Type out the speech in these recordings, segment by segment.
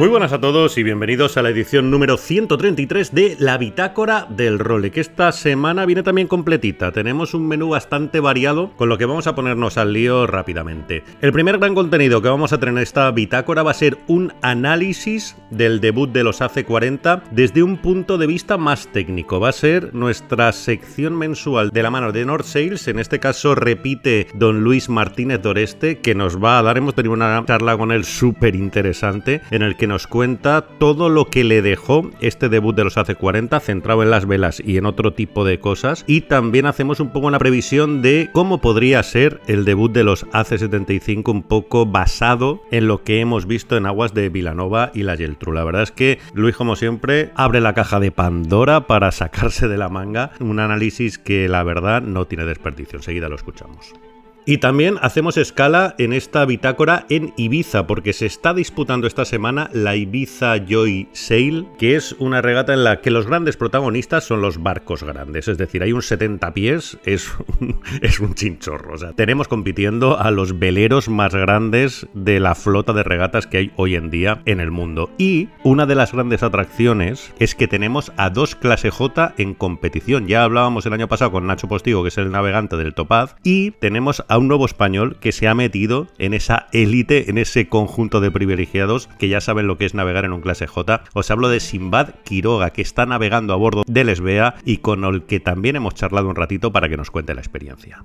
Muy buenas a todos y bienvenidos a la edición número 133 de La Bitácora del Role, que esta semana viene también completita. Tenemos un menú bastante variado, con lo que vamos a ponernos al lío rápidamente. El primer gran contenido que vamos a tener en esta bitácora va a ser un análisis del debut de los AC40 desde un punto de vista más técnico. Va a ser nuestra sección mensual de la mano de North Sales. En este caso repite don Luis Martínez Doreste, que nos va a dar, hemos tenido una charla con él súper interesante, en el que nos cuenta todo lo que le dejó este debut de los AC40 centrado en las velas y en otro tipo de cosas y también hacemos un poco una previsión de cómo podría ser el debut de los AC75 un poco basado en lo que hemos visto en aguas de Vilanova y la Geltrú. La verdad es que Luis como siempre abre la caja de Pandora para sacarse de la manga un análisis que la verdad no tiene desperdicio. Enseguida lo escuchamos. Y también hacemos escala en esta bitácora en Ibiza, porque se está disputando esta semana la Ibiza Joy Sail, que es una regata en la que los grandes protagonistas son los barcos grandes, es decir, hay un 70 pies, es un, es chinchorro. O sea, tenemos compitiendo a los veleros más grandes de la flota de regatas que hay hoy en día en el mundo. Y una de las grandes atracciones es que tenemos a dos clase J en competición. Ya hablábamos el año pasado con Nacho Postigo, que es el navegante del Topaz, y tenemos a un nuevo español que se ha metido en esa élite, en ese conjunto de privilegiados que ya saben lo que es navegar en un clase J. Os hablo de Simbad Quiroga, que está navegando a bordo del Esbea y con el que también hemos charlado un ratito para que nos cuente la experiencia.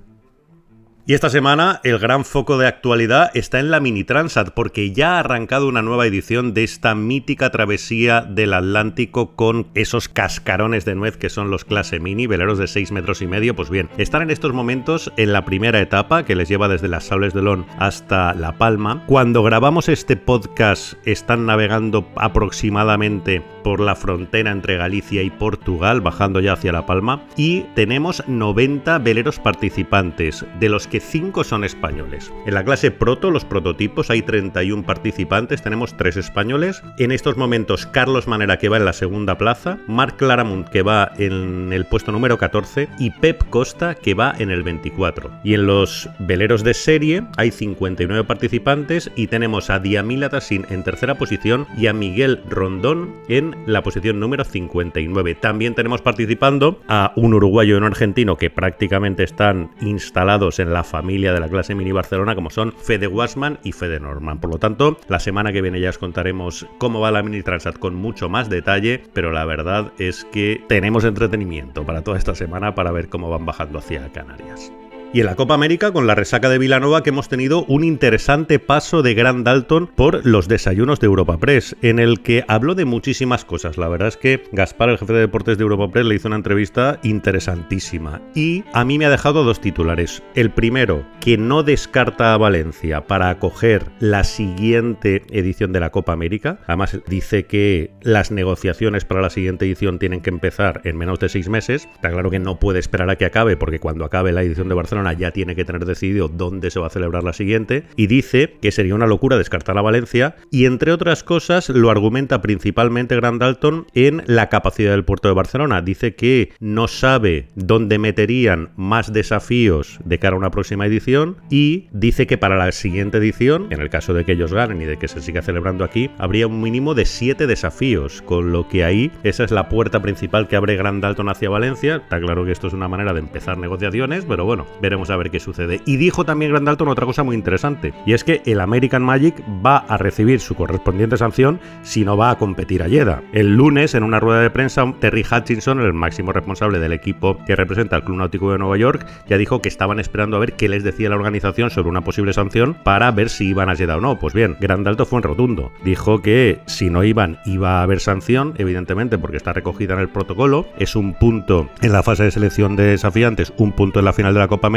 Y esta semana el gran foco de actualidad está en la Mini Transat porque ya ha arrancado una nueva edición de esta mítica travesía del Atlántico con esos cascarones de nuez que son los clase mini, veleros de 6 metros y medio. Pues bien, están en estos momentos en la primera etapa que les lleva desde las Sables de Lón hasta La Palma. Cuando grabamos este podcast están navegando aproximadamente por la frontera entre Galicia y Portugal, bajando ya hacia La Palma. Y tenemos 90 veleros participantes, de los que 5 son españoles. En la clase proto, los prototipos, hay 31 participantes, tenemos 3 españoles. En estos momentos, Carlos Manera, que va en la segunda plaza, Marc Claramont, que va en el puesto número 14, y Pep Costa, que va en el 24. Y en los veleros de serie hay 59 participantes y tenemos a Diamila Tassin en tercera posición y a Miguel Rondón en la posición número 59. También tenemos participando a un uruguayo y un argentino que prácticamente están instalados en la familia de la clase Mini Barcelona, como son Fede Wasman y Fede Norman. Por lo tanto, la semana que viene ya os contaremos cómo va la Mini Transat con mucho más detalle, pero la verdad es que tenemos entretenimiento para toda esta semana para ver cómo van bajando hacia Canarias. Y en la Copa América, con la resaca de Vilanova, que hemos tenido un interesante paso de Grand Dalton por los desayunos de Europa Press, en el que habló de muchísimas cosas. La verdad es que Gaspar, el jefe de deportes de Europa Press, le hizo una entrevista interesantísima. Y a mí me ha dejado dos titulares. El primero, que no descarta a Valencia para acoger la siguiente edición de la Copa América. Además, dice que las negociaciones para la siguiente edición tienen que empezar en menos de seis meses. Está claro que no puede esperar a que acabe, porque cuando acabe la edición de Barcelona ya tiene que tener decidido dónde se va a celebrar la siguiente y dice que sería una locura descartar a Valencia y entre otras cosas lo argumenta principalmente Grand Dalton en la capacidad del puerto de Barcelona. Dice que no sabe dónde meterían más desafíos de cara a una próxima edición y dice que para la siguiente edición, en el caso de que ellos ganen y de que se siga celebrando aquí, habría un mínimo de siete desafíos, con lo que ahí esa es la puerta principal que abre Grand Dalton hacia Valencia. Está claro que esto es una manera de empezar negociaciones, pero bueno, veremos a ver qué sucede. Y dijo también Grand Dalton otra cosa muy interesante, y es que el American Magic va a recibir su correspondiente sanción si no va a competir a Jeddah. El lunes, en una rueda de prensa, Terry Hutchinson, el máximo responsable del equipo que representa al Club Náutico de Nueva York, ya dijo que estaban esperando a ver qué les decía la organización sobre una posible sanción para ver si iban a Jeddah o no. Pues bien, Grand Dalton fue en rotundo. Dijo que si no iban, iba a haber sanción, evidentemente, porque está recogida en el protocolo. Es un punto en la fase de selección de desafiantes, un punto en la final de la Copa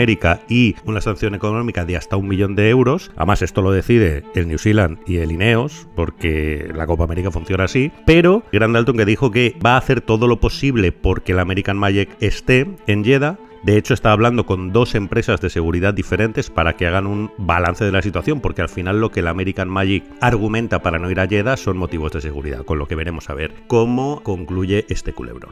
Y una sanción económica de hasta un millón de euros. Además, esto lo decide el New Zealand y el Ineos, porque la Copa América funciona así. Pero Grand Dalton que dijo que va a hacer todo lo posible porque el American Magic esté en Jeddah de hecho, está hablando con dos empresas de seguridad diferentes para que hagan un balance de la situación, porque al final lo que el American Magic argumenta para no ir a Jeddah son motivos de seguridad, con lo que veremos a ver cómo concluye este culebrón.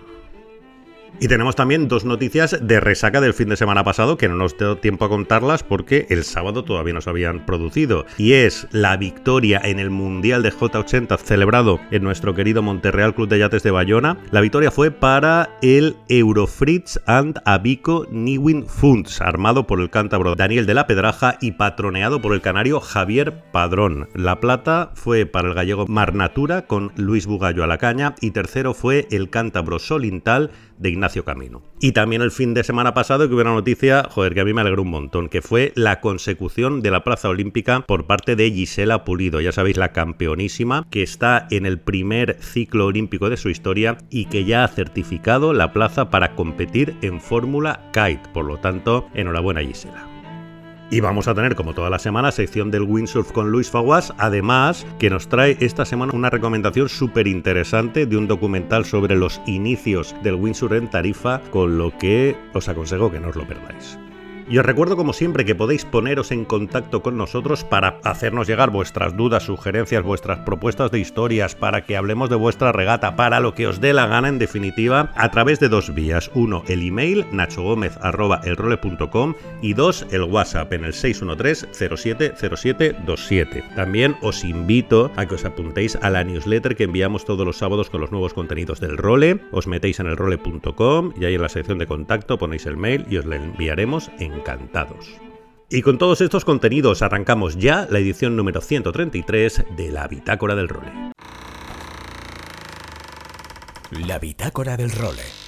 Y tenemos también dos noticias de resaca del fin de semana pasado que no nos dio tiempo a contarlas porque el sábado todavía no se habían producido. Y es la victoria en el Mundial de J80 celebrado en nuestro querido Monterreal Club de Yates de Bayona. La victoria fue para el Eurofritz and Abico Niwin Funds, armado por el cántabro Daniel de la Pedraja y patroneado por el canario Javier Padrón. La plata fue para el gallego Marnatura con Luis Bugallo a la caña y tercero fue el cántabro Solintal de Ignacio Camino. Y también el fin de semana pasado que hubo una noticia, joder, que a mí me alegró un montón, que fue la consecución de la plaza olímpica por parte de Gisela Pulido, ya sabéis, la campeonísima, que está en el primer ciclo olímpico de su historia y que ya ha certificado la plaza para competir en Fórmula Kite. Por lo tanto, enhorabuena Gisela. Y vamos a tener, como toda la semana, sección del windsurf con Luis Faguas, además que nos trae esta semana una recomendación súper interesante de un documental sobre los inicios del windsurf en Tarifa, con lo que os aconsejo que no os lo perdáis. Y os recuerdo como siempre que podéis poneros en contacto con nosotros para hacernos llegar vuestras dudas, sugerencias, vuestras propuestas de historias, para que hablemos de vuestra regata, para lo que os dé la gana en definitiva, a través de dos vías. Uno, el email nachogomez.elrole.com y dos, el WhatsApp en el 613-070727. También os invito a que os apuntéis a la newsletter que enviamos todos los sábados con los nuevos contenidos del role. Os metéis en elrole.com y ahí en la sección de contacto ponéis el mail y os lo enviaremos en encantados. Y con todos estos contenidos arrancamos ya la edición número 133 de la Bitácora del Role. La Bitácora del Role.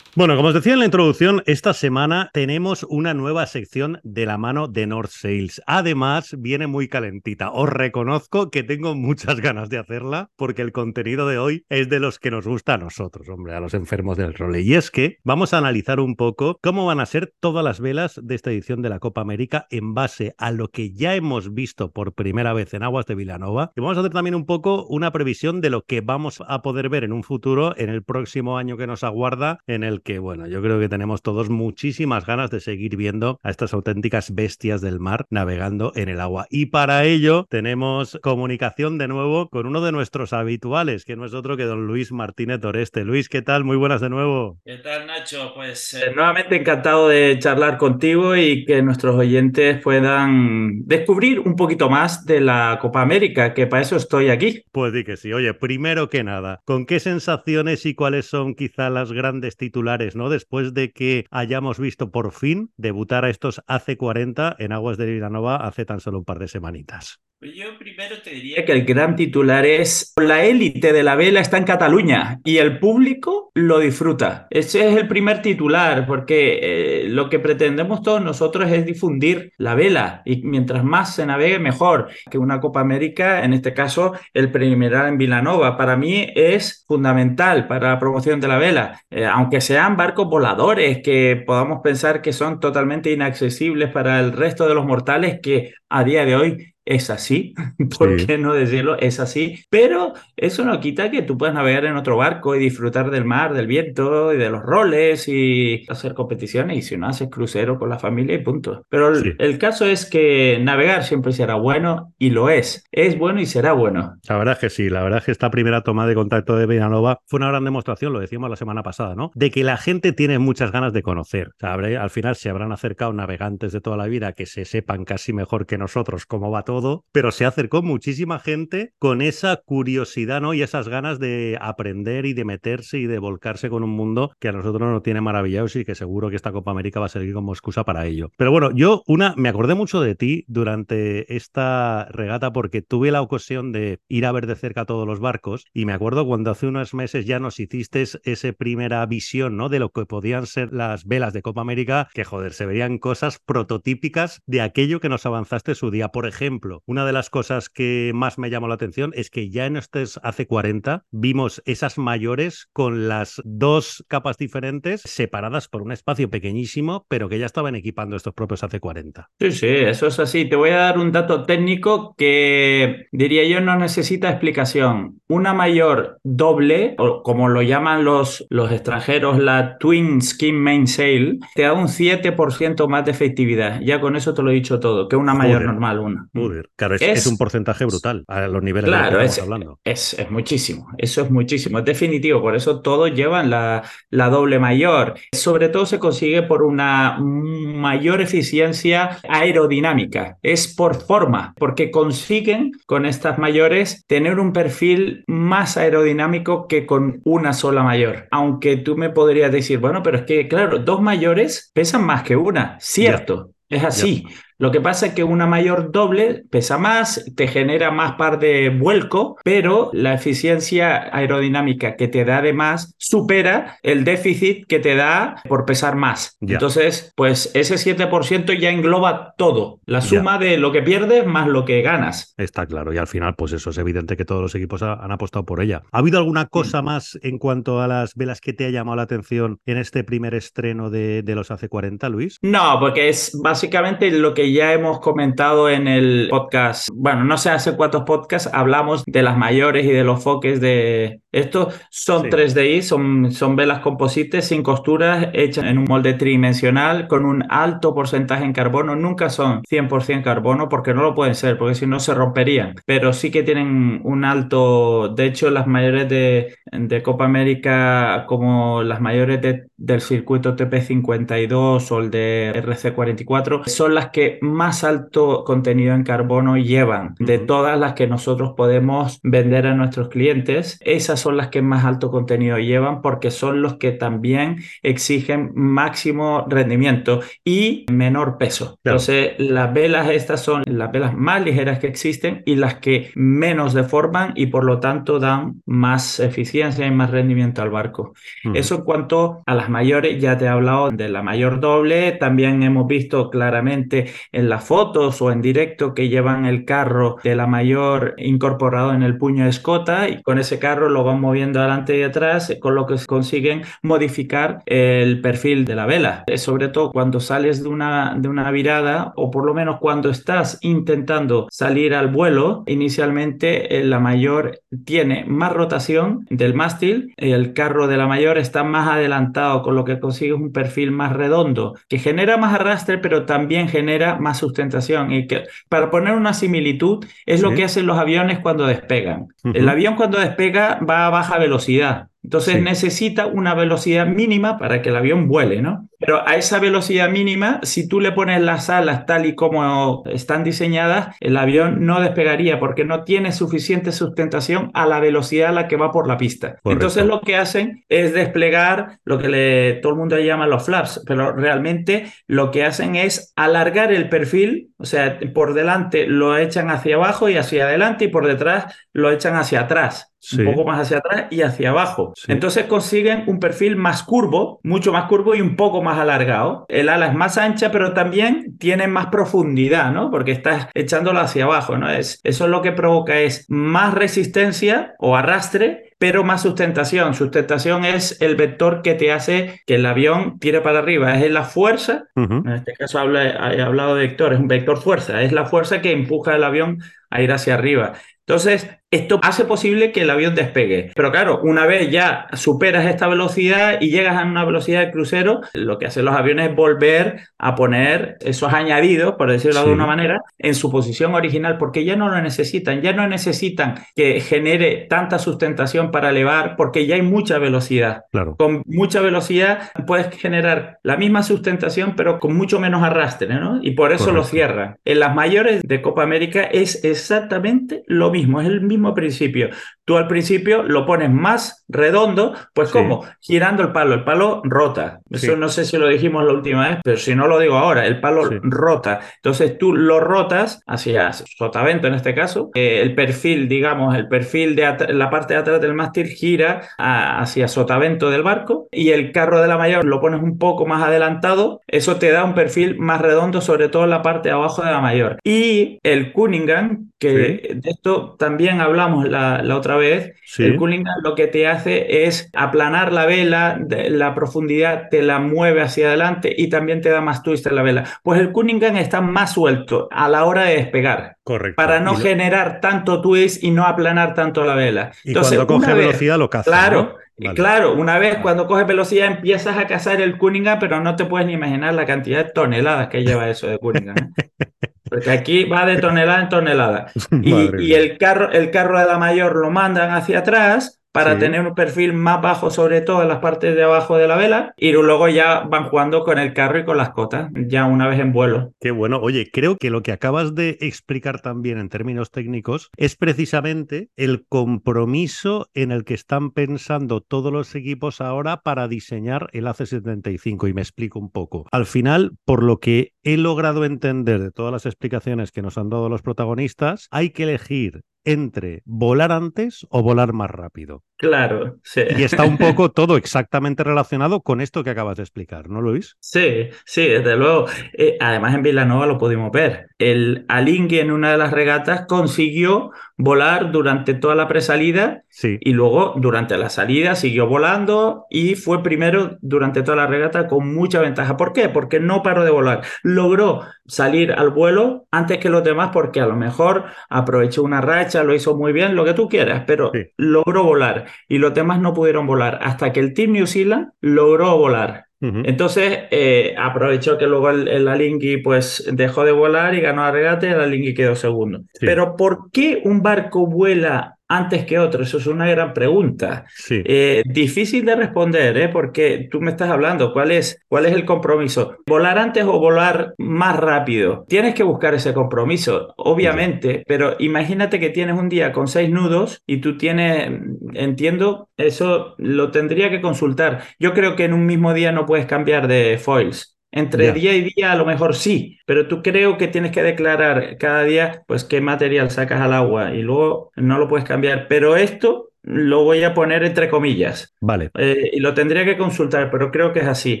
Bueno, como os decía en la introducción, esta semana tenemos una nueva sección de la mano de North Sales. Además, viene muy calentita. Os reconozco que tengo muchas ganas de hacerla porque el contenido de hoy es de los que nos gusta a nosotros, hombre, a los enfermos del role. Y es que vamos a analizar un poco cómo van a ser todas las velas de esta edición de la Copa América en base a lo que ya hemos visto por primera vez en Aguas de Vilanova. Y vamos a hacer también un poco una previsión de lo que vamos a poder ver en un futuro, en el próximo año que nos aguarda, en el que, bueno, yo creo que tenemos todos muchísimas ganas de seguir viendo a estas auténticas bestias del mar navegando en el agua. Y para ello tenemos comunicación de nuevo con uno de nuestros habituales, que no es otro que don Luis Martínez Toreste. Luis, ¿qué tal? Muy buenas de nuevo. ¿Qué tal, Nacho? Pues eh, nuevamente encantado de charlar contigo y que nuestros oyentes puedan descubrir un poquito más de la Copa América, que para eso estoy aquí. Pues di que sí. Oye, primero que nada, ¿con qué sensaciones y cuáles son quizá las grandes titulares ¿no? Después de que hayamos visto por fin debutar a estos AC40 en Aguas de Villanova hace tan solo un par de semanitas. Pues yo primero te diría que el gran titular es la élite de la vela está en Cataluña y el público lo disfruta. Ese es el primer titular porque eh, lo que pretendemos todos nosotros es difundir la vela y mientras más se navegue mejor. Que una Copa América, en este caso el preliminar en Vilanova, para mí es fundamental para la promoción de la vela. Eh, aunque sean barcos voladores que podamos pensar que son totalmente inaccesibles para el resto de los mortales que a día de hoy es así, ¿por qué no decirlo? Es así, pero eso no quita que tú puedas navegar en otro barco y disfrutar del mar, del viento y de los roles y hacer competiciones y si no haces crucero con la familia y punto. Pero el, caso es que navegar siempre será bueno y lo es, es bueno y será bueno. La verdad es que sí, la verdad es que esta primera toma de contacto de Villanova fue una gran demostración, lo decíamos la semana pasada, ¿no? De que la gente tiene muchas ganas de conocer. O al final se habrán acercado navegantes de toda la vida que se sepan casi mejor que nosotros cómo va todo pero se acercó muchísima gente con esa curiosidad, ¿no? Y esas ganas de aprender y de meterse y de volcarse con un mundo que a nosotros nos tiene maravillados y que seguro que esta Copa América va a servir como excusa para ello. Pero bueno, yo una me acordé mucho de ti durante esta regata porque tuve la ocasión de ir a ver de cerca todos los barcos y me acuerdo cuando hace unos meses ya nos hiciste esa primera visión, ¿no? De lo que podían ser las velas de Copa América, que joder, se verían cosas prototípicas de aquello que nos avanzaste su día. Por ejemplo, ejemplo, una de las cosas que más me llamó la atención es que ya en estos hace 40 vimos esas mayores con las dos capas diferentes separadas por un espacio pequeñísimo, pero que ya estaban equipando estos propios hace 40. Sí, sí, eso es así. Te voy a dar un dato técnico que diría yo no necesita explicación. Una mayor doble, o como lo llaman los, los extranjeros, la Twin Skin Mainsail, te da un 7% más de efectividad. Ya con eso te lo he dicho todo, que una mayor normal, una. Claro, es, un porcentaje brutal a los niveles de que estamos hablando. Es, es muchísimo, eso es muchísimo, es definitivo. Por eso todos llevan la, la doble mayor. Sobre todo se consigue por una mayor eficiencia aerodinámica. Es por forma, porque consiguen con estas mayores tener un perfil más aerodinámico que con una sola mayor. Aunque tú me podrías decir, bueno, pero es que, claro, dos mayores pesan más que una, cierto. Es así. Lo que pasa es que una mayor doble pesa más, te genera más par de vuelco, pero la eficiencia aerodinámica que te da de más supera el déficit que te da por pesar más. Entonces, pues ese 7% ya engloba todo, la suma de lo que pierdes más lo que ganas. Está claro, y al final, pues eso es evidente que todos los equipos han apostado por ella. ¿Ha habido alguna cosa más en cuanto a las velas que te ha llamado la atención en este primer estreno de, de los AC40, Luis? No, porque es básicamente lo que ya hemos comentado en el podcast, bueno, no sé hace cuántos podcasts hablamos de las mayores y de los foques de estos son 3DI, son, son velas composites sin costuras hechas en un molde tridimensional con un alto porcentaje en carbono, nunca son 100% carbono porque no lo pueden ser, porque si no se romperían, pero sí que tienen un alto, de hecho las mayores de, de Copa América como las mayores del circuito TP52 o el de RC44 son las que más alto contenido en carbono llevan. De todas las que nosotros podemos vender a nuestros clientes. Esas son las que más alto contenido llevan porque son los que también exigen máximo rendimiento y menor peso. Entonces, las velas estas son las velas más ligeras que existen y las que menos deforman y por lo tanto dan más eficiencia y más rendimiento al barco. Eso en cuanto a las mayores, ya te he hablado de la mayor doble, también hemos visto claramente en las fotos o en directo que llevan el carro de la mayor incorporado en el puño de escota y con ese carro lo van moviendo adelante y atrás, con lo que consiguen modificar el perfil de la vela. Sobre todo cuando sales de una, de una virada o por lo menos cuando estás intentando salir al vuelo, inicialmente eh, la mayor tiene más rotación del mástil, el carro de la mayor está más adelantado, con lo que consigues un perfil más redondo, que genera más arrastre, pero también genera más sustentación. Y que, para poner una similitud, es lo que hacen los aviones cuando despegan. El avión cuando despega va a baja velocidad. Entonces necesita una velocidad mínima para que el avión vuele, ¿no? Pero a esa velocidad mínima, si tú le pones las alas tal y como están diseñadas, el avión no despegaría porque no tiene suficiente sustentación a la velocidad a la que va por la pista. Entonces lo que hacen es desplegar lo que le, todo el mundo llama los flaps, pero realmente lo que hacen es alargar el perfil, o sea, por delante lo echan hacia abajo y hacia adelante y por detrás lo echan hacia atrás un poco más hacia atrás y hacia abajo. Entonces consiguen un perfil más curvo, mucho más curvo y un poco más alargado. El ala es más ancha, pero también tiene más profundidad, ¿no? Porque estás echándolo hacia abajo, ¿no? Es, eso es lo que provoca es más resistencia o arrastre pero más sustentación. Sustentación es el vector que te hace que el avión tire para arriba. Es la fuerza, en este caso he hablado de vector, es un vector fuerza, es la fuerza que empuja el avión a ir hacia arriba. Entonces, esto hace posible que el avión despegue. Pero claro, una vez ya superas esta velocidad y llegas a una velocidad de crucero, lo que hacen los aviones es volver a poner esos añadidos, por decirlo de una manera, en su posición original, porque ya no lo necesitan, ya no necesitan que genere tanta sustentación para elevar, porque ya hay mucha velocidad. Claro. Con mucha velocidad puedes generar la misma sustentación, pero con mucho menos arrastre, ¿no? Y por eso lo cierran. En las mayores de Copa América es exactamente lo mismo, es el mismo principio. Tú al principio lo pones más redondo, pues como girando el palo, el palo rota. Eso no sé si lo dijimos la última vez, pero si no lo digo ahora, el palo rota. Entonces tú lo rotas hacia sotavento en este caso, eh, el perfil, digamos, el perfil de la parte de atrás del mástil gira hacia sotavento del barco y el carro de la mayor lo pones un poco más adelantado, eso te da un perfil más redondo, sobre todo en la parte de abajo de la mayor. Y el Cunningham, que de esto también hablamos la, otra vez, el Cunningham lo que te hace es aplanar la vela, la profundidad te la mueve hacia adelante y también te da más twist en la vela. Pues el Cunningham está más suelto a la hora de despegar. Correcto. Para no generar tanto twist y no aplanar tanto la vela. Y Entonces, cuando coge velocidad lo caza. Claro. Claro, una vez cuando coges velocidad empiezas a cazar el Cunningham, pero no te puedes ni imaginar la cantidad de toneladas que lleva eso de Cunningham. ¿eh? Porque aquí va de tonelada en tonelada. Y, el, carro, el carro de la mayor lo mandan hacia atrás para tener un perfil más bajo, sobre todo en las partes de abajo de la vela, y luego ya van jugando con el carro y con las cotas, ya una vez en vuelo. Qué bueno. Oye, creo que lo que acabas de explicar también en términos técnicos es precisamente el compromiso en el que están pensando todos los equipos ahora para diseñar el AC75. Y me explico un poco. Al final, por lo que he logrado entender de todas las explicaciones que nos han dado los protagonistas, hay que elegir entre volar antes o volar más rápido. Claro, sí. Y está un poco todo exactamente relacionado con esto que acabas de explicar, ¿no, Luis? Sí, sí, desde luego. Eh, además, en Villanova lo pudimos ver. El Alingui en una de las regatas consiguió volar durante toda la presalida sí. y luego durante la salida siguió volando y fue primero durante toda la regata con mucha ventaja. ¿Por qué? Porque no paró de volar. Logró salir al vuelo antes que los demás porque a lo mejor aprovechó una racha, lo hizo muy bien, lo que tú quieras, pero logró volar y los demás no pudieron volar hasta que el Team New Zealand logró volar. Entonces eh, aprovechó que luego el, el, Alingui pues dejó de volar y ganó a regate y el Alingui quedó segundo. Pero ¿por qué un barco vuela antes que otro? Eso es una gran pregunta. Eh, difícil de responder, ¿eh? porque tú me estás hablando, ¿cuál es, ¿cuál es el compromiso? ¿Volar antes o volar más rápido? Tienes que buscar ese compromiso, obviamente, pero imagínate que tienes un día con seis nudos y tú tienes, entiendo, eso lo tendría que consultar. Yo creo que en un mismo día no puedes cambiar de foils. Entre día y día a lo mejor sí, pero tú creo que tienes que declarar cada día pues qué material sacas al agua y luego no lo puedes cambiar. Pero esto lo voy a poner entre comillas. Vale. Eh, y lo tendría que consultar, pero creo que es así.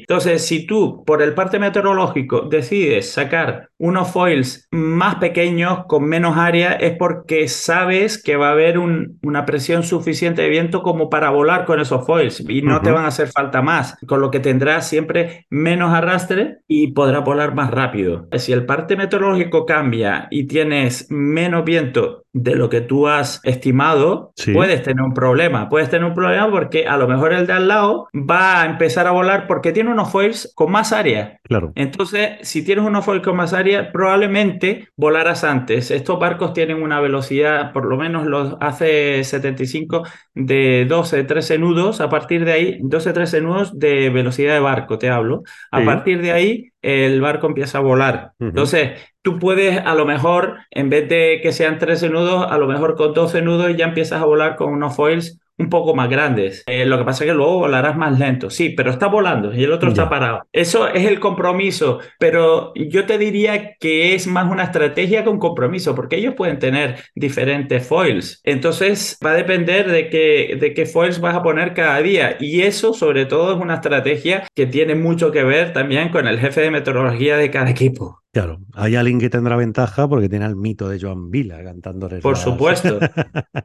Entonces, si tú, por el parte meteorológico, decides sacar unos foils más pequeños, con menos área, es porque sabes que va a haber una presión suficiente de viento como para volar con esos foils y no te van a hacer falta más, con lo que tendrás siempre menos arrastre y podrás volar más rápido. Si el parte meteorológico cambia y tienes menos viento de lo que tú has estimado, puedes tener un problema. Puedes tener un problema porque a lo mejor el de al lado va a empezar a volar porque tiene unos foils con más área. Claro. Entonces, si tienes unos foils con más área, probablemente volarás antes. Estos barcos tienen una velocidad, por lo menos los hace 75, de 12, 13 nudos. A partir de ahí, 12, 13 nudos de velocidad de barco, te hablo. A partir de ahí, el barco empieza a volar. Entonces, tú puedes a lo mejor, en vez de que sean 13 nudos, a lo mejor con 12 nudos ya empiezas a volar con unos foils un poco más grandes. Eh, lo que pasa es que luego volarás más lento, sí, pero está volando y el otro está parado. Eso es el compromiso, pero yo te diría que es más una estrategia con compromiso, porque ellos pueden tener diferentes foils. Entonces va a depender de qué, de qué foils vas a poner cada día y eso sobre todo es una estrategia que tiene mucho que ver también con el jefe de meteorología de cada equipo. Claro, hay alguien que tendrá ventaja porque tiene el mito de Joan Vila cantando. Por supuesto,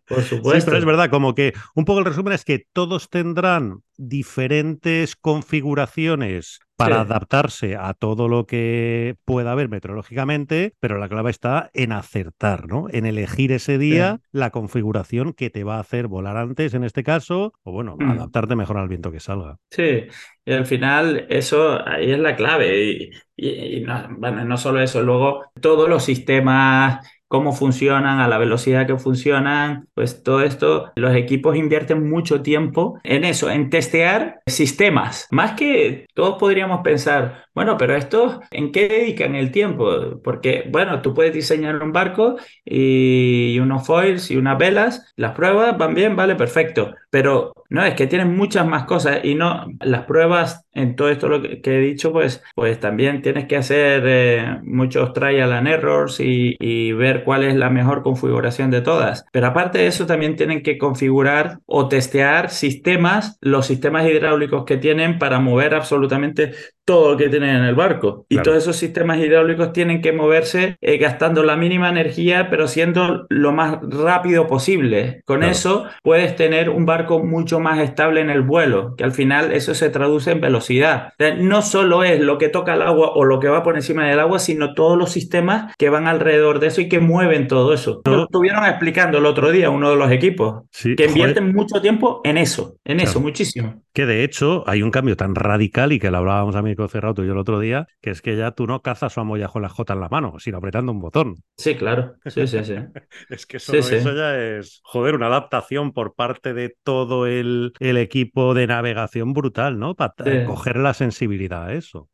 por supuesto. Sí, pero es verdad, como que un poco el resumen es que todos tendrán diferentes configuraciones para adaptarse a todo lo que pueda haber meteorológicamente, pero la clave está en acertar, ¿no? En elegir ese día la configuración que te va a hacer volar antes, en este caso, o bueno, mm. adaptarte mejor al viento que salga. Sí, y al final eso ahí es la clave. Y, no, bueno, no solo eso, luego todos los sistemas cómo funcionan, a la velocidad que funcionan, pues todo esto, los equipos invierten mucho tiempo en eso, en testear sistemas, más que todos podríamos pensar, bueno, pero esto, ¿en qué dedican el tiempo? Porque, bueno, tú puedes diseñar un barco y unos foils y unas velas, las pruebas van bien, vale, perfecto, pero no, es que tienen muchas más cosas y no, las pruebas en todo esto lo que, he dicho, pues, pues también tienes que hacer eh, muchos trial and errors y, y, ver cuál es la mejor configuración de todas. Pero aparte de eso, también tienen que configurar o testear sistemas, los sistemas hidráulicos que tienen para mover absolutamente todo lo que tienen en el barco. Y todos esos sistemas hidráulicos tienen que moverse eh, gastando la mínima energía, pero siendo lo más rápido posible. Con eso puedes tener un barco mucho más estable en el vuelo, que al final eso se traduce en velocidad. no solo es lo que toca el agua o lo que va por encima del agua, sino todos los sistemas que van alrededor de eso y que mueven todo eso. Lo estuvieron explicando el otro día uno de los equipos, que invierten mucho tiempo en eso, en eso, muchísimo. Que de hecho hay un cambio tan radical y que lo hablábamos a mí cerrado tú y yo el otro día, que es que ya tú no cazas a molla con la J en la mano, sino apretando un botón. Sí, claro. Sí, sí, sí. es que eso ya es, joder, una adaptación por parte de todo el, el equipo de navegación brutal, ¿no? Para coger la sensibilidad a eso.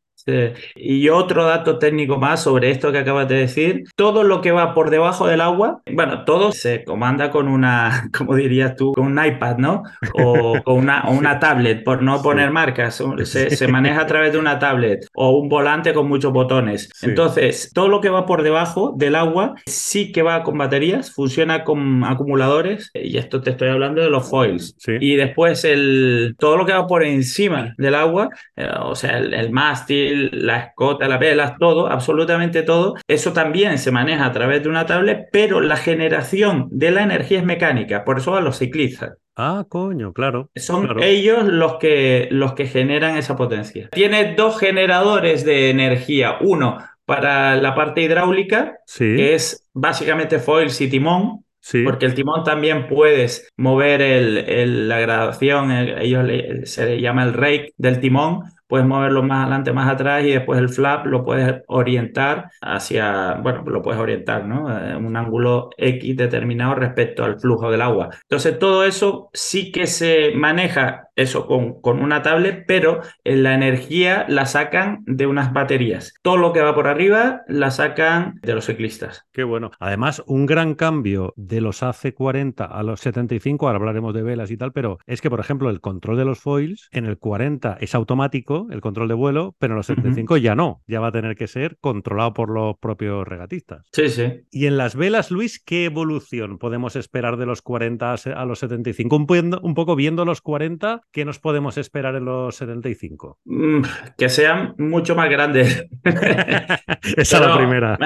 Y otro dato técnico más sobre esto que acabas de decir, todo lo que va por debajo del agua, bueno, todo se comanda con una, como dirías tú, con un iPad, ¿no? O con una, una tablet, por no poner marcas, se, se, maneja a través de una tablet o un volante con muchos botones. Entonces, todo lo que va por debajo del agua sí que va con baterías, funciona con acumuladores, y esto te estoy hablando de los foils. Y después el, todo lo que va por encima del agua, eh, o sea, el, el mástil, la escota, las velas, todo, absolutamente todo. Eso también se maneja a través de una tablet, pero la generación de la energía es mecánica, por eso a los ciclistas. Ah, coño, claro. Son ellos los que, los que generan esa potencia. Tiene dos generadores de energía. Uno para la parte hidráulica, que es básicamente foils y timón, Porque el timón también puedes mover el, la gradación, ellos se le llama el rake del timón, puedes moverlo más adelante, más atrás y después el flap lo puedes orientar hacia, bueno, lo puedes orientar, ¿no? En eh, un ángulo X determinado respecto al flujo del agua. Entonces todo eso sí que se maneja eso con, con una tablet, pero la energía la sacan de unas baterías. Todo lo que va por arriba la sacan de los ciclistas. Qué bueno. Además, un gran cambio de los AC40 a los 75, ahora hablaremos de velas y tal, pero es que, por ejemplo, el control de los foils en el 40 es automático, el control de vuelo, pero en los 75 ya no, ya va a tener que ser controlado por los propios regatistas. Sí, sí. Y en las velas, Luis, ¿qué evolución podemos esperar de los 40 a los 75? Un, un poco viendo los 40 ¿qué nos podemos esperar en los 75? Mm, que sean mucho más grandes. Esa es la primera.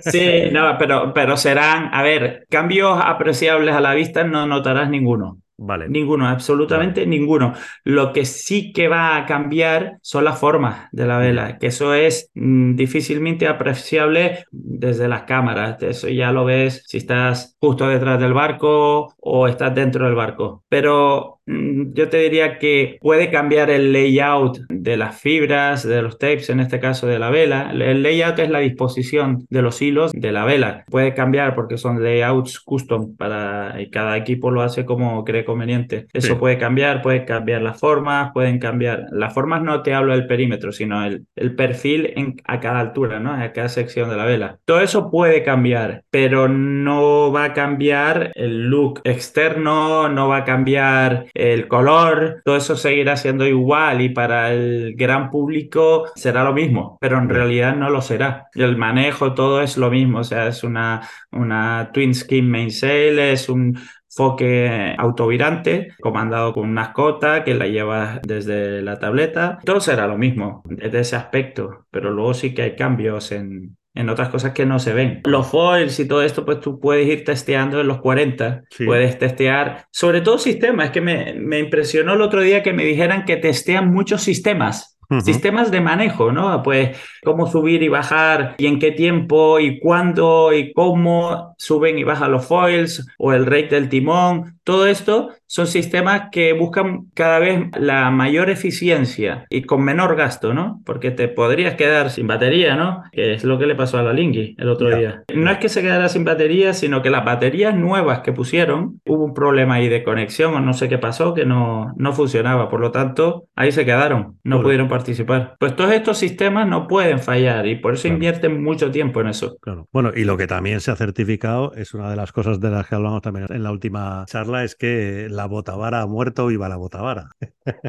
sí, no, pero, pero serán, a ver, cambios apreciables a la vista no notarás ninguno. Vale. Ninguno, absolutamente ninguno. Lo que sí que va a cambiar son las formas de la vela, que eso es mm, difícilmente apreciable desde las cámaras. Eso ya lo ves si estás justo detrás del barco o estás dentro del barco. Pero yo te diría que puede cambiar el layout de las fibras, de los tapes, en este caso de la vela. El layout es la disposición de los hilos de la vela. Puede cambiar porque son layouts custom para y cada equipo lo hace como cree conveniente. Eso puede cambiar, puede cambiar las formas, pueden cambiar. Las formas no te hablo del perímetro, sino el, el perfil en, a cada altura, ¿no? A cada sección de la vela. Todo eso puede cambiar, pero no va a cambiar el look externo, no va a cambiar el color, todo eso seguirá siendo igual y para el gran público será lo mismo, pero en realidad no lo será. El manejo, todo es lo mismo, o sea, es una, una Twin Skin Mainsail, es un foque autovirante comandado con una escota que la lleva desde la tableta. Todo será lo mismo desde ese aspecto, pero luego sí que hay cambios en, en otras cosas que no se ven. Los foils y todo esto, pues tú puedes ir testeando en los 40, puedes testear, sobre todo sistemas, es que me, me impresionó el otro día que me dijeran que testean muchos sistemas. Sistemas de manejo, ¿no? Pues cómo subir y bajar y en qué tiempo y cuándo y cómo suben y bajan los foils o el rate del timón. Todo esto son sistemas que buscan cada vez la mayor eficiencia y con menor gasto, ¿no? Porque te podrías quedar sin batería, ¿no? Que es lo que le pasó a la Linky el otro día. No es que se quedara sin batería, sino que las baterías nuevas que pusieron, hubo un problema ahí de conexión o no sé qué pasó, que no, no funcionaba. Por lo tanto, ahí se quedaron, no pudieron participar. Pues todos estos sistemas no pueden fallar y por eso invierten mucho tiempo en eso. Claro. Bueno, y lo que también se ha certificado es una de las cosas de las que hablamos también en la última charla, es que la botavara ha muerto, viva la botavara.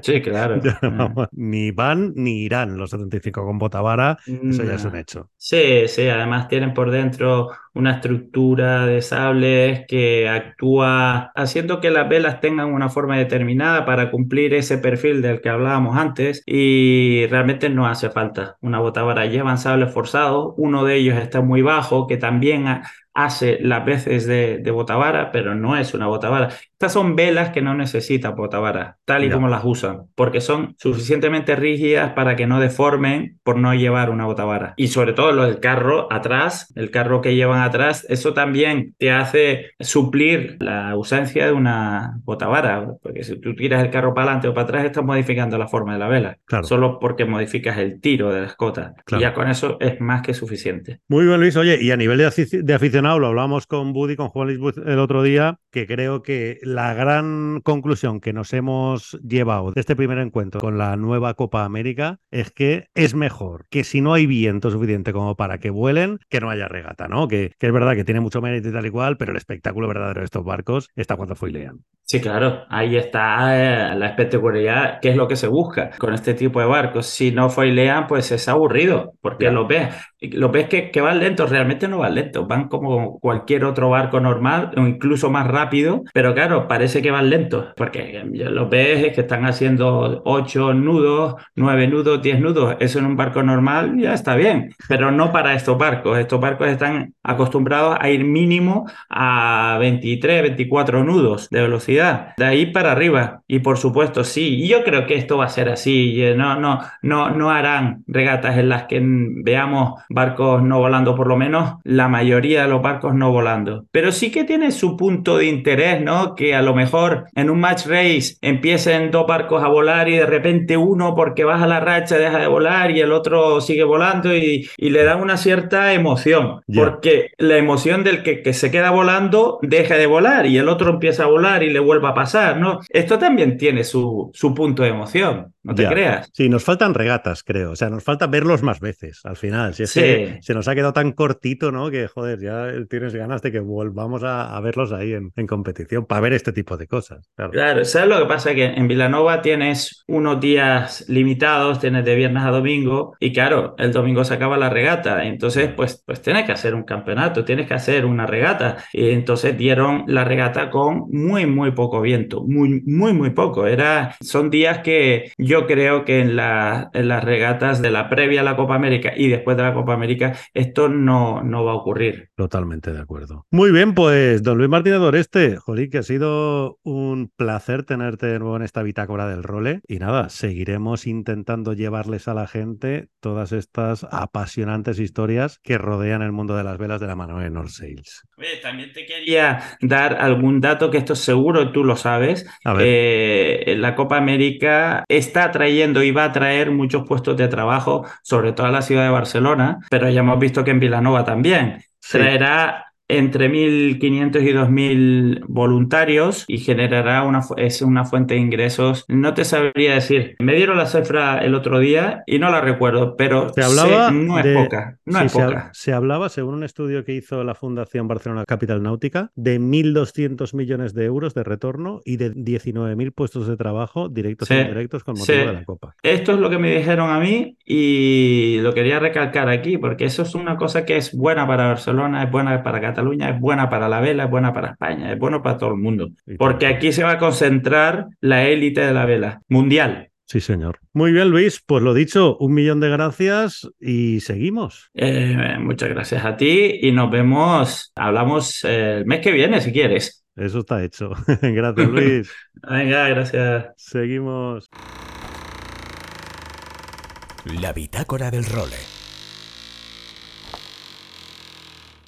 Sí, claro. ni van ni irán los 75 con botavara, eso ya es un hecho. Sí, sí, además tienen por dentro una estructura de sables que actúa haciendo que las velas tengan una forma determinada para cumplir ese perfil del que hablábamos antes y realmente no hace falta una botavara. Llevan sables forzados, uno de ellos está muy bajo que también hace las veces de, de, botavara, pero no es una botavara. Estas son velas que no necesitan botavara, tal y como las usan, porque son suficientemente rígidas para que no deformen por no llevar una botavara. Y sobre todo lo del carro atrás, el carro que llevan atrás, eso también te hace suplir la ausencia de una botavara, porque si tú tiras el carro para adelante o para atrás, estás modificando la forma de la vela, solo porque modificas el tiro de la escota. Y ya con eso es más que suficiente. Muy bien, Luis. Oye, y a nivel de, de aficionado, lo hablamos con Buddy, con Juan Luis el otro día, que creo que la gran conclusión que nos hemos llevado de este primer encuentro con la nueva Copa América es que es mejor que si no hay viento suficiente como para que vuelen, que no haya regata, ¿no? Que, es verdad que tiene mucho mérito y tal y cual, pero el espectáculo verdadero de estos barcos está cuando foilean. Sí, claro, ahí está eh, la espectacularidad, que es lo que se busca con este tipo de barcos. Si no foilean, pues es aburrido, porque lo ves, lo ves que, que van lentos, realmente no van lentos, van como cualquier otro barco normal o incluso más rápido, pero claro, parece que van lentos, porque lo ves es que están haciendo 8 nudos, 9 nudos, 10 nudos, eso en un barco normal ya está bien, pero no para estos barcos, estos barcos están acostumbrados a ir mínimo a 23, 24 nudos de velocidad de ahí para arriba. Y por supuesto, sí, y yo creo que esto va a ser así. No, no, no, no harán regatas en las que veamos barcos no volando, por lo menos la mayoría de los barcos no volando. Pero sí que tiene su punto de interés, ¿no? Que a lo mejor en un match race empiecen dos barcos a volar y de repente uno porque baja la racha deja de volar y el otro sigue volando y, le da una cierta emoción. Porque la emoción del que, que se queda volando deja de volar y el otro empieza a volar y le vuelva a pasar, ¿no? Esto también tiene su, su punto de emoción, no te creas. Sí, nos faltan regatas, creo. O sea, nos falta verlos más veces al final. Si es que se nos ha quedado tan cortito, ¿no? Que, joder, ya tienes ganas de que volvamos a, verlos ahí en, en, competición para ver este tipo de cosas. Claro. claro, ¿sabes lo que pasa? Que en Vilanova tienes unos días limitados, tienes de viernes a domingo, y claro, el domingo se acaba la regata. Entonces, pues, pues tienes que hacer un campeonato, tienes que hacer una regata. Y entonces dieron la regata con muy, muy poco viento, muy, muy, muy poco. Era, son días que yo creo que en, la, en las regatas de la previa a la Copa América y después de la Copa América, esto no, no va a ocurrir. Totalmente de acuerdo. Muy bien, pues don Luis Martínez Doreste, Jolí, que ha sido un placer tenerte de nuevo en esta bitácora del role. Y nada, seguiremos intentando llevarles a la gente todas estas apasionantes historias que rodean el mundo de las velas de la mano de North Sales. también te quería dar algún dato que esto seguro tú lo sabes, eh, la Copa América está trayendo y va a traer muchos puestos de trabajo, sobre todo a la ciudad de Barcelona, pero ya hemos visto que en Vilanova también. Traerá entre 1.500 y 2.000 voluntarios y generará una, es una fuente de ingresos. No te sabría decir. Me dieron la cifra el otro día y no la recuerdo, pero se hablaba no es poca. No es poca. Se, hablaba, según un estudio que hizo la Fundación Barcelona Capital Náutica, de 1.200 millones de euros de retorno y de 19.000 puestos de trabajo directos e indirectos con motivo de la Copa. Esto es lo que me dijeron a mí y lo quería recalcar aquí porque eso es una cosa que es buena para Barcelona, es buena para Cataluña Cataluña es buena para la vela, es buena para España, es bueno para todo el mundo. Porque aquí se va a concentrar la élite de la vela mundial. Sí, señor. Muy bien, Luis. Pues lo dicho, un millón de gracias y seguimos. Eh, muchas gracias a ti y nos vemos, hablamos el mes que viene si quieres. Eso está hecho. gracias, Luis. Venga, gracias. Seguimos. La bitácora del role.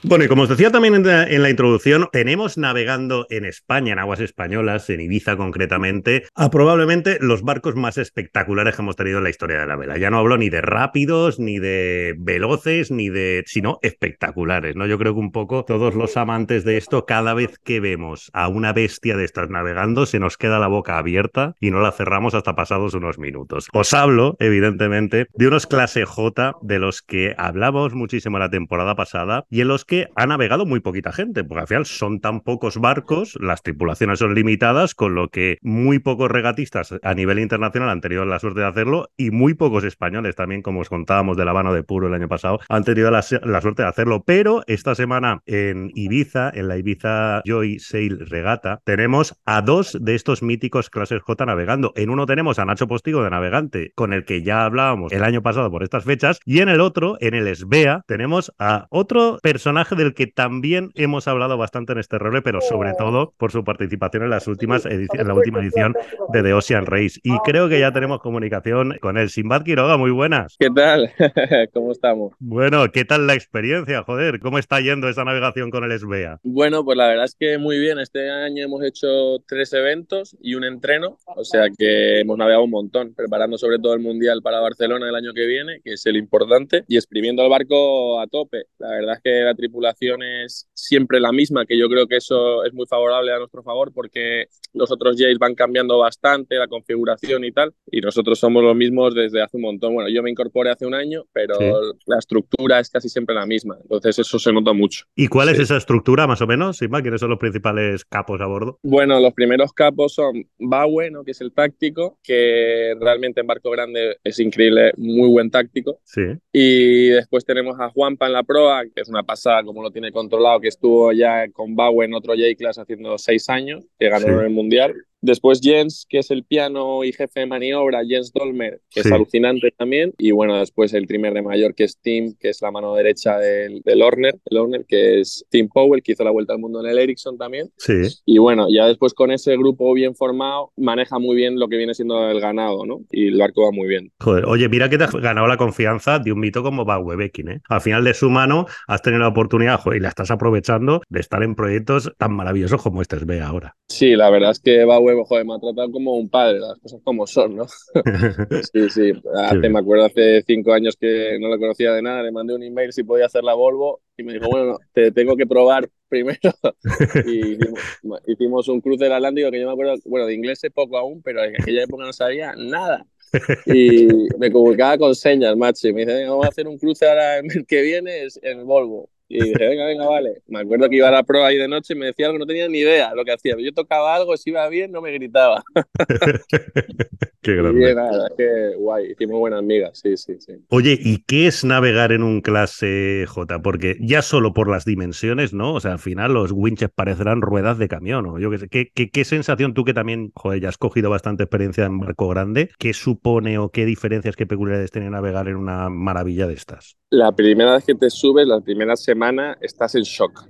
Bueno, y como os decía también en la, introducción, tenemos navegando en España, en aguas españolas, en Ibiza concretamente, a probablemente los barcos más espectaculares que hemos tenido en la historia de la vela. Ya no hablo ni de rápidos, ni de veloces, ni de, sino espectaculares, ¿no? Yo creo que un poco todos los amantes de esto, cada vez que vemos a una bestia de estas navegando, se nos queda la boca abierta y no la cerramos hasta pasados unos minutos. Os hablo, evidentemente, de unos clase J de los que hablamos muchísimo la temporada pasada y en los que ha navegado muy poquita gente, porque al final son tan pocos barcos, las tripulaciones son limitadas, con lo que muy pocos regatistas a nivel internacional han tenido la suerte de hacerlo y muy pocos españoles también, como os contábamos de La Habana de Puro el año pasado, han tenido la, la suerte de hacerlo. Pero esta semana en Ibiza, en la Ibiza Joy Sail Regata, tenemos a dos de estos míticos clases J navegando. En uno tenemos a Nacho Postigo de Navegante, con el que ya hablábamos el año pasado por estas fechas, y en el otro, en el SBEA, tenemos a otro personaje del que también hemos hablado bastante en este rol, pero sobre todo por su participación en las últimas en la última edición de The Ocean Race. Y creo que ya tenemos comunicación con él. Sinbad Quiroga, muy buenas. ¿Qué tal? ¿Cómo estamos? Bueno, ¿qué tal la experiencia? Joder, ¿cómo está yendo esa navegación con el SBEA? Bueno, pues la verdad es que muy bien. Este año hemos hecho tres eventos y un entreno, o sea que hemos navegado un montón, preparando sobre todo el Mundial para Barcelona el año que viene, que es el importante, y exprimiendo el barco a tope. La verdad es que la tripulación es siempre la misma, que yo creo que eso es muy favorable a nuestro favor porque los otros Jays van cambiando bastante la configuración y tal, y nosotros somos los mismos desde hace un montón. Bueno, yo me incorporé hace un año, pero sí. la estructura es casi siempre la misma, entonces eso se nota mucho. ¿Y cuál sí. es esa estructura más o menos, Simba? ¿Quiénes son los principales capos a bordo? Bueno, los primeros capos son Baue, ¿no? que es el táctico, que realmente en barco grande es increíble, muy buen táctico. Sí. Y después tenemos a Juanpa en la proa, que es una pasada como lo tiene controlado, que estuvo ya con Baue en otro J-Class haciendo seis años, que ganó sí. el Mundial. Después Jens, que es el piano y jefe de maniobra, Jens Dolmer, que sí. es alucinante también. Y bueno, después el primer de mayor, que es Tim, que es la mano derecha del, del Horner, el Horner, que es Tim Powell, que hizo la vuelta al mundo en el Ericsson también. Sí. Y bueno, ya después con ese grupo bien formado, maneja muy bien lo que viene siendo el ganado, ¿no? Y el barco va muy bien. Joder, oye, mira que te has ganado la confianza de un mito como Baue Beckin, ¿eh? Al final de su mano has tenido la oportunidad, joder, y la estás aprovechando de estar en proyectos tan maravillosos como este es ve ahora. Sí, la verdad es que Baue, joder, me ha tratado como un padre, las cosas como son, ¿no? sí, sí. Hace, me acuerdo hace cinco años que no lo conocía de nada, le mandé un email si podía hacer la Volvo y me dijo, bueno, te tengo que probar primero. y hicimos, hicimos, un cruce del Atlántico que yo me acuerdo, bueno, de inglés sé poco aún, pero en aquella época no sabía nada. Y me comunicaba con señas, macho, y me dice, vamos a hacer un cruce ahora el que viene en el Volvo. Y dije, venga, venga, vale. Me acuerdo que iba a la prueba ahí de noche y me decía algo, no tenía ni idea lo que hacía. Yo tocaba algo, si iba bien, no me gritaba. qué grande. Y nada, qué guay. Hicimos buenas amigas, sí, sí, sí. Oye, ¿y qué es navegar en un clase J? Porque ya solo por las dimensiones, ¿no? O sea, al final los winches parecerán ruedas de camión, ¿o? Yo qué sé. ¿Qué, qué, qué sensación tú que también, joder, ya has cogido bastante experiencia en barco grande, qué supone o qué diferencias, qué peculiaridades tiene navegar en una maravilla de estas? La primera vez que te subes, la primera semana, estás en shock.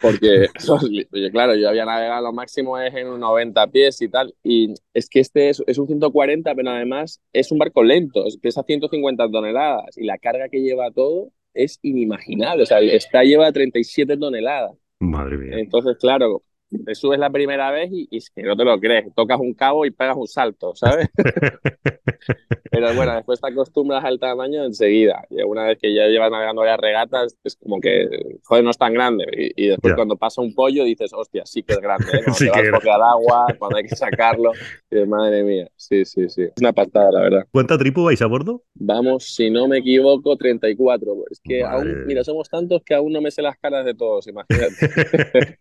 Porque, claro, yo había navegado lo máximo es en un 90 pies y tal. Y es que este es, es, un 140, pero además es un barco lento, pesa 150 toneladas y la carga que lleva todo es inimaginable. O sea, esta lleva 37 toneladas. Madre mía. Entonces, claro, te subes la primera vez y, y, que no te lo crees, tocas un cabo y pegas un salto, ¿sabes? Pero bueno, después te acostumbras al tamaño enseguida. Y una vez que ya llevas navegando ya regatas, es como que, joder, no es tan grande. Y, y después yeah. cuando pasa un pollo dices, hostia, sí que es grande. ¿eh? Cuando sí te vas a agua, cuando hay que sacarlo. Y, madre mía, sí, sí, sí. Es una pasada, la verdad. ¿Cuánta tripu vais a bordo? Vamos, si no me equivoco, 34. Es que Madre. aún, mira, somos tantos que aún no me sé las caras de todos, imagínate.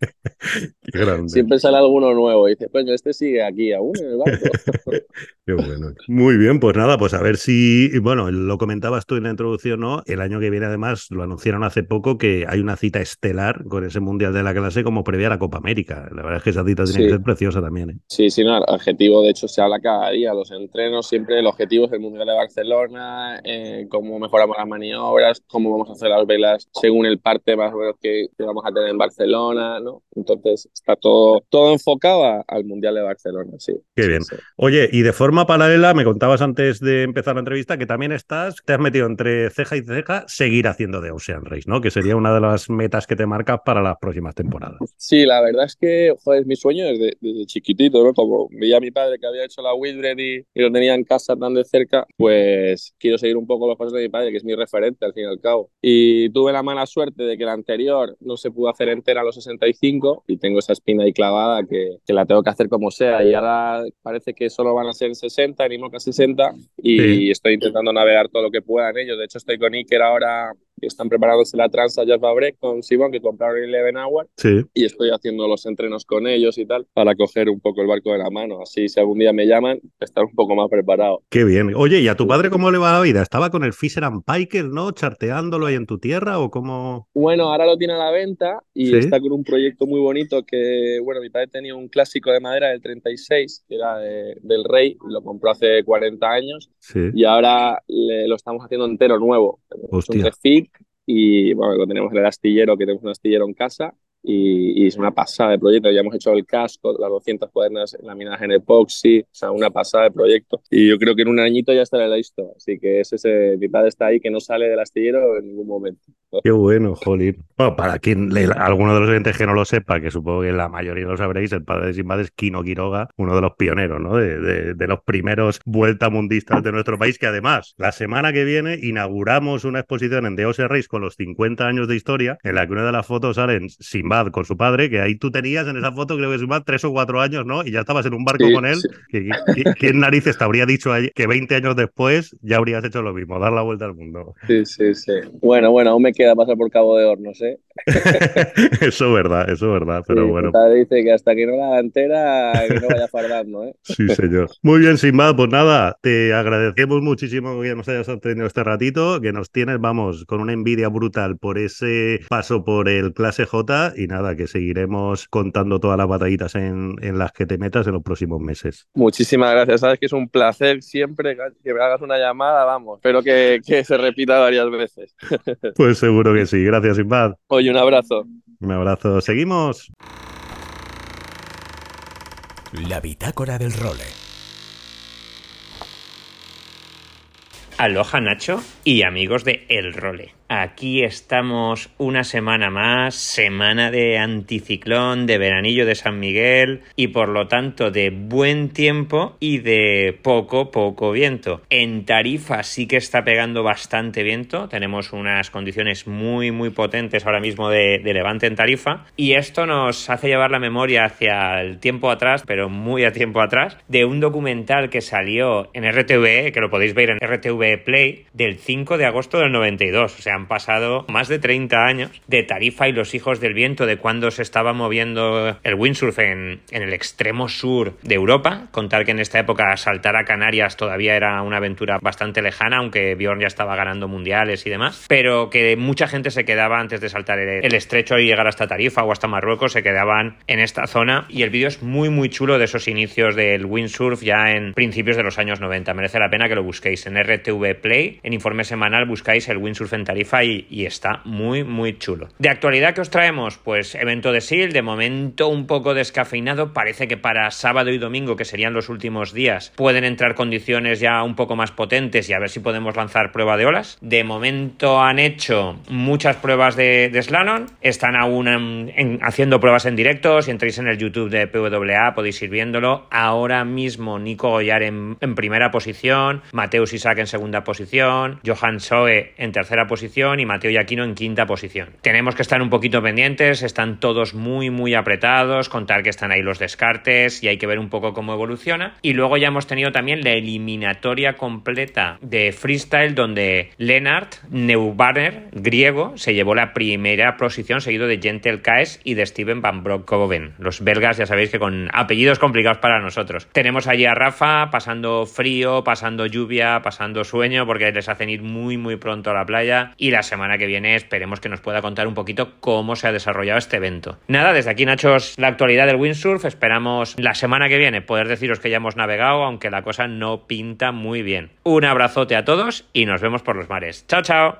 Grande. Siempre sale alguno nuevo y dices, coño, este sigue aquí aún en el barco. Qué bueno. Muy bien, pues nada, pues a ver si, bueno, lo comentabas tú en la introducción, ¿no? El año que viene, además, lo anunciaron hace poco que hay una cita estelar con ese Mundial de la clase como previa a la Copa América. La verdad es que esa cita tiene sí. que ser preciosa también, ¿eh? Sí, sí, no, el objetivo, de hecho, se habla cada día, los entrenos, siempre el objetivo es el Mundial de Barcelona, eh, cómo mejoramos las maniobras, cómo vamos a hacer las velas según el parte más o menos que, que vamos a tener en Barcelona, ¿no? Entonces, está está todo, todo enfocado al Mundial de Barcelona, sí. Qué bien. Oye, y de forma paralela, me contabas antes de empezar la entrevista que también estás, te has metido entre ceja y ceja seguir haciendo de Ocean Race, ¿no? Que sería una de las metas que te marcas para las próximas temporadas. Sí, la verdad es que, joder, es mi sueño desde, desde chiquitito, ¿no? Como veía a mi padre que había hecho la Wildred y, lo tenía en casa tan de cerca, pues quiero seguir un poco los pasos de mi padre, que es mi referente al fin y al cabo. Y tuve la mala suerte de que la anterior no se pudo hacer entera a los 65 y tengo esa espina ahí clavada que, que la tengo que hacer como sea. Y ahora parece que solo van a ser 60, ni moca 60, y estoy intentando navegar todo lo que pueda en ellos. De hecho, estoy con Iker ahora que están preparándose la transa Jazz Break con Simon, que compraron Eleven Hour. Sí. Y estoy haciendo los entrenos con ellos y tal, para coger un poco el barco de la mano. Así, si algún día me llaman, estar un poco más preparado. Qué bien. Oye, ¿y a tu padre cómo le va la vida? ¿Estaba con el Fisher and Piker, no? ¿Charteándolo ahí en tu tierra o cómo? Bueno, ahora lo tiene a la venta y está con un proyecto muy bonito que, bueno, mi padre tenía un clásico de madera del 36, que era del Rey, lo compró hace 40 años. Sí. Y ahora lo estamos haciendo entero nuevo. Es un refit y bueno, tenemos en el astillero, que tenemos un astillero en casa y, es una pasada de proyecto. Ya hemos hecho el casco, las 200 cuadernas laminadas en epoxi, o sea, una pasada de proyecto. Y yo creo que en un añito ya estará listo. Así que ese, ese mi padre está ahí que no sale del astillero en ningún momento. Qué bueno, jolín. Bueno, para quien, alguno de los oyentes que no lo sepa, que supongo que la mayoría lo sabréis, el padre de Simbad es Kino Quiroga, uno de los pioneros, ¿no? De, de, los primeros vuelta mundistas de nuestro país, que además, la semana que viene inauguramos una exposición en Deose Reis con los 50 años de historia, en la que una de las fotos salen Simbad con su padre, que ahí tú tenías en esa foto, creo que más tres o cuatro años, ¿no? Y ya estabas en un barco con él. ¿Quién narices te habría dicho que 20 años después ya habrías hecho lo mismo, dar la vuelta al mundo? Sí, sí, sí. Bueno, bueno, aún me queda pasar por Cabo de Hornos, ¿eh? eso es verdad, eso es verdad, pero bueno. Mi padre dice que hasta que no la haga entera, que no vaya fardando, ¿eh? Sí, señor. Muy bien, sin más, pues nada, te agradecemos muchísimo que nos hayas tenido este ratito, que nos tienes, vamos, con una envidia brutal por ese paso por el clase J y nada, que seguiremos contando todas las batallitas en, las que te metas en los próximos meses. Muchísimas gracias, sabes que es un placer siempre que me hagas una llamada, vamos, espero que, se repita varias veces. Pues seguro que sí, gracias Sinbad. Oye, un abrazo. Un abrazo, seguimos. La bitácora del role. Aloha Nacho y amigos de El Role. Aquí estamos una semana más, semana de anticiclón, de veranillo de San Miguel y por lo tanto de buen tiempo y de poco, poco viento. En Tarifa sí que está pegando bastante viento, tenemos unas condiciones muy, muy potentes ahora mismo de, levante en Tarifa y esto nos hace llevar la memoria hacia el tiempo atrás, pero muy a tiempo atrás, de un documental que salió en RTV, que lo podéis ver en RTV Play, del 5 de agosto del 92, o sea, han pasado más de 30 años de Tarifa y los hijos del viento, de cuando se estaba moviendo el windsurf en, en el extremo sur de Europa. Contar que en esta época saltar a Canarias todavía era una aventura bastante lejana, aunque Bjorn ya estaba ganando mundiales y demás, pero que mucha gente se quedaba antes de saltar el, estrecho y llegar hasta Tarifa o hasta Marruecos, se quedaban en esta zona y el vídeo es muy muy chulo de esos inicios del windsurf ya en principios de los años 90. Merece la pena que lo busquéis en RTV Play, en informe semanal buscáis el windsurf en Tarifa y, está muy, muy chulo. De actualidad que os traemos, pues evento de SIL, de momento un poco descafeinado, parece que para sábado y domingo, que serían los últimos días, pueden entrar condiciones ya un poco más potentes y a ver si podemos lanzar prueba de olas. De momento han hecho muchas pruebas de, slalom, están aún haciendo pruebas en directo, si entráis en el YouTube de PWA podéis ir viéndolo. Ahora mismo Nico Goyar en, en primera posición, Mateus Isaac en segunda posición, Johan Soe en tercera y Mateo Yaquino en quinta posición. Tenemos que estar un poquito pendientes, están todos muy muy apretados, contar que están ahí los descartes y hay que ver un poco cómo evoluciona. Y luego ya hemos tenido también la eliminatoria completa de freestyle donde Lennart Neubarner, griego, se llevó la primera posición seguido de Gentel Kaes y de Steven Van Broekhoven. Los belgas ya sabéis que con apellidos complicados para nosotros. Tenemos allí a Rafa pasando frío, pasando lluvia, pasando sueño porque les hacen ir muy muy pronto a la playa y la semana que viene esperemos que nos pueda contar un poquito cómo se ha desarrollado este evento. Nada, desde aquí Nachos, la actualidad del windsurf, esperamos la semana que viene poder deciros que ya hemos navegado, aunque la cosa no pinta muy bien. Un abrazote a todos y nos vemos por los mares. Chao, chao.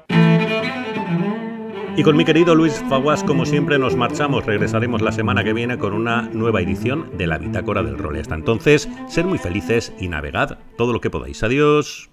Y con mi querido Luis Faguas, como siempre, nos marchamos. Regresaremos la semana que viene con una nueva edición de la Bitácora del Rol. Hasta entonces, ser muy felices y navegad todo lo que podáis. Adiós.